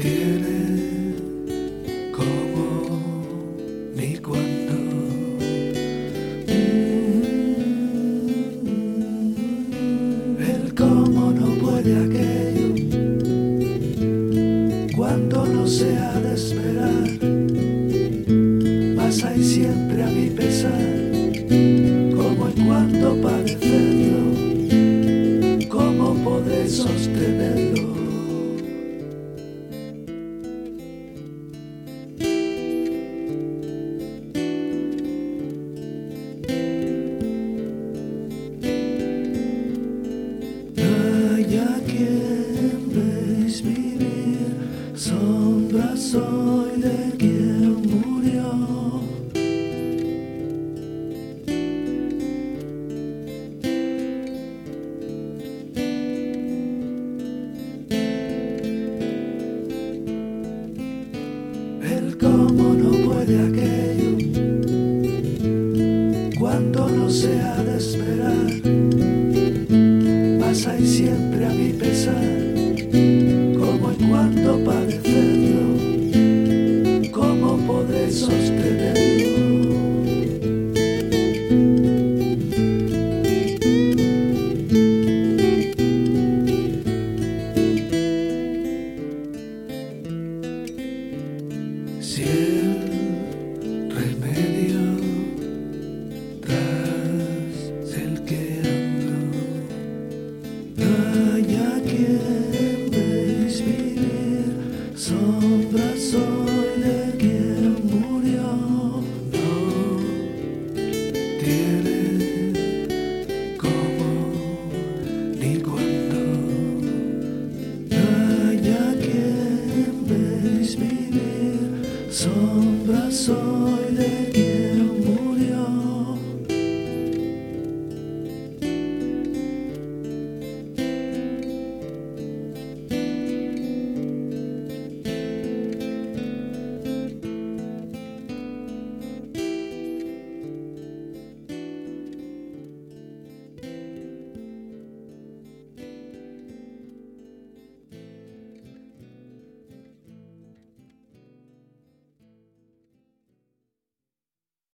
Tiene ni cuándo. Siempre a mi pesar, como y cuando padecerlo, cómo podré sostenerlo. Soy de quien esperar. Siempre a mi pesar, sombra soy